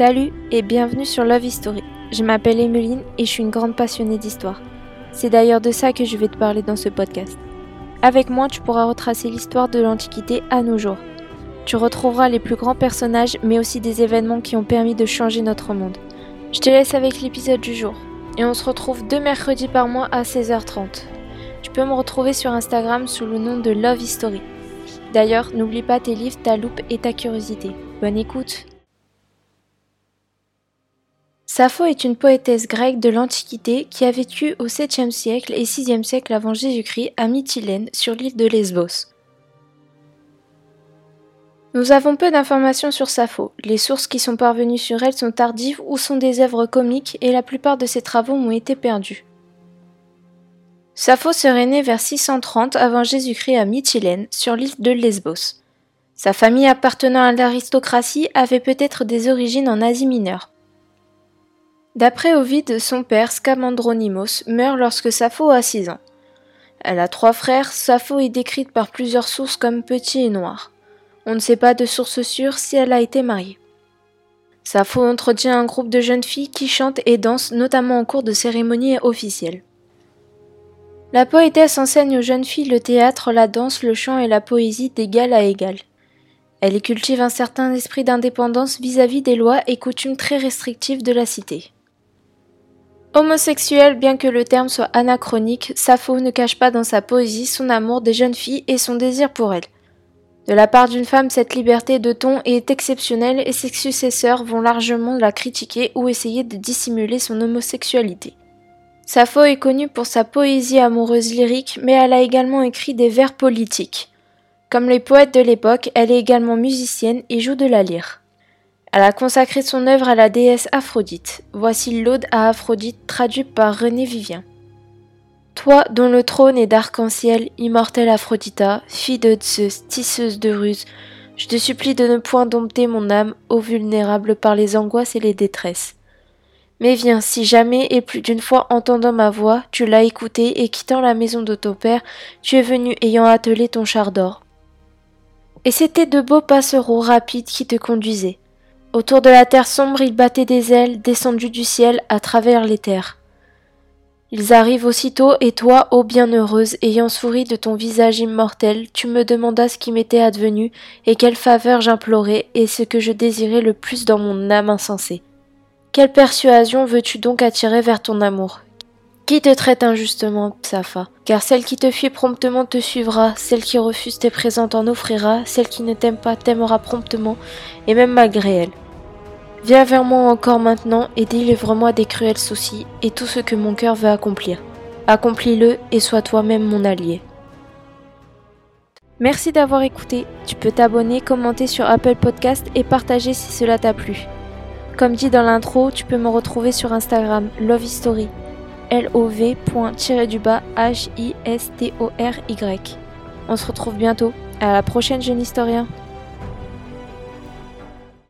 Salut et bienvenue sur Love History. Je m'appelle Emeline et je suis une grande passionnée d'histoire. C'est d'ailleurs de ça que je vais te parler dans ce podcast. Avec moi, tu pourras retracer l'histoire de l'Antiquité à nos jours. Tu retrouveras les plus grands personnages mais aussi des événements qui ont permis de changer notre monde. Je te laisse avec l'épisode du jour. Et on se retrouve deux mercredis par mois à 16h30. Tu peux me retrouver sur Instagram sous le nom de Love History. D'ailleurs, n'oublie pas tes livres, ta loupe et ta curiosité. Bonne écoute Sappho est une poétesse grecque de l'Antiquité qui a vécu au 7e siècle et 6e siècle avant Jésus-Christ à Mytilène sur l'île de Lesbos. Nous avons peu d'informations sur Sappho. Les sources qui sont parvenues sur elle sont tardives ou sont des œuvres comiques et la plupart de ses travaux ont été perdus. Sappho serait née vers 630 avant Jésus-Christ à Mytilène, sur l'île de Lesbos. Sa famille appartenant à l'aristocratie avait peut-être des origines en Asie mineure. D'après Ovide, son père, Scamandronymos, meurt lorsque Sappho a 6 ans. Elle a trois frères, Sappho est décrite par plusieurs sources comme petit et noir. On ne sait pas de source sûre si elle a été mariée. Sappho entretient un groupe de jeunes filles qui chantent et dansent notamment en cours de cérémonies officielles. La poétesse enseigne aux jeunes filles le théâtre, la danse, le chant et la poésie d'égal à égal. Elle y cultive un certain esprit d'indépendance vis-à-vis des lois et coutumes très restrictives de la cité. Homosexuel, bien que le terme soit anachronique, Sappho ne cache pas dans sa poésie son amour des jeunes filles et son désir pour elles. De la part d'une femme, cette liberté de ton est exceptionnelle et ses successeurs vont largement la critiquer ou essayer de dissimuler son homosexualité. Sappho est connue pour sa poésie amoureuse lyrique, mais elle a également écrit des vers politiques. Comme les poètes de l'époque, elle est également musicienne et joue de la lyre. Elle a consacré son œuvre à la déesse Aphrodite. Voici l'Aude à Aphrodite traduite par René Vivien. Toi dont le trône est d'arc-en-ciel, immortelle Aphrodita, fille de Zeus, tisseuse de ruse, je te supplie de ne point dompter mon âme, ô vulnérable par les angoisses et les détresses. Mais viens, si jamais et plus d'une fois entendant ma voix, tu l'as écoutée et quittant la maison de ton père, tu es venu ayant attelé ton char d'or. Et c'étaient de beaux passereaux rapides qui te conduisaient. Autour de la terre sombre, ils battaient des ailes descendues du ciel à travers les terres. Ils arrivent aussitôt, et toi, ô bienheureuse, ayant souri de ton visage immortel, tu me demandas ce qui m'était advenu, et quelle faveur j'implorais, et ce que je désirais le plus dans mon âme insensée. Quelle persuasion veux-tu donc attirer vers ton amour? Qui te traite injustement, Psafa? Car celle qui te fuit promptement te suivra, celle qui refuse tes présents t'en offrira, celle qui ne t'aime pas t'aimera promptement, et même malgré elle. Viens vers moi encore maintenant et délivre-moi des cruels soucis et tout ce que mon cœur veut accomplir. Accomplis-le et sois toi-même mon allié. Merci d'avoir écouté. Tu peux t'abonner, commenter sur Apple Podcast et partager si cela t'a plu. Comme dit dans l'intro, tu peux me retrouver sur Instagram Love History. L-O-V.-du-bas H-I-S-T-O-R-Y. On se retrouve bientôt. À la prochaine, jeune historien.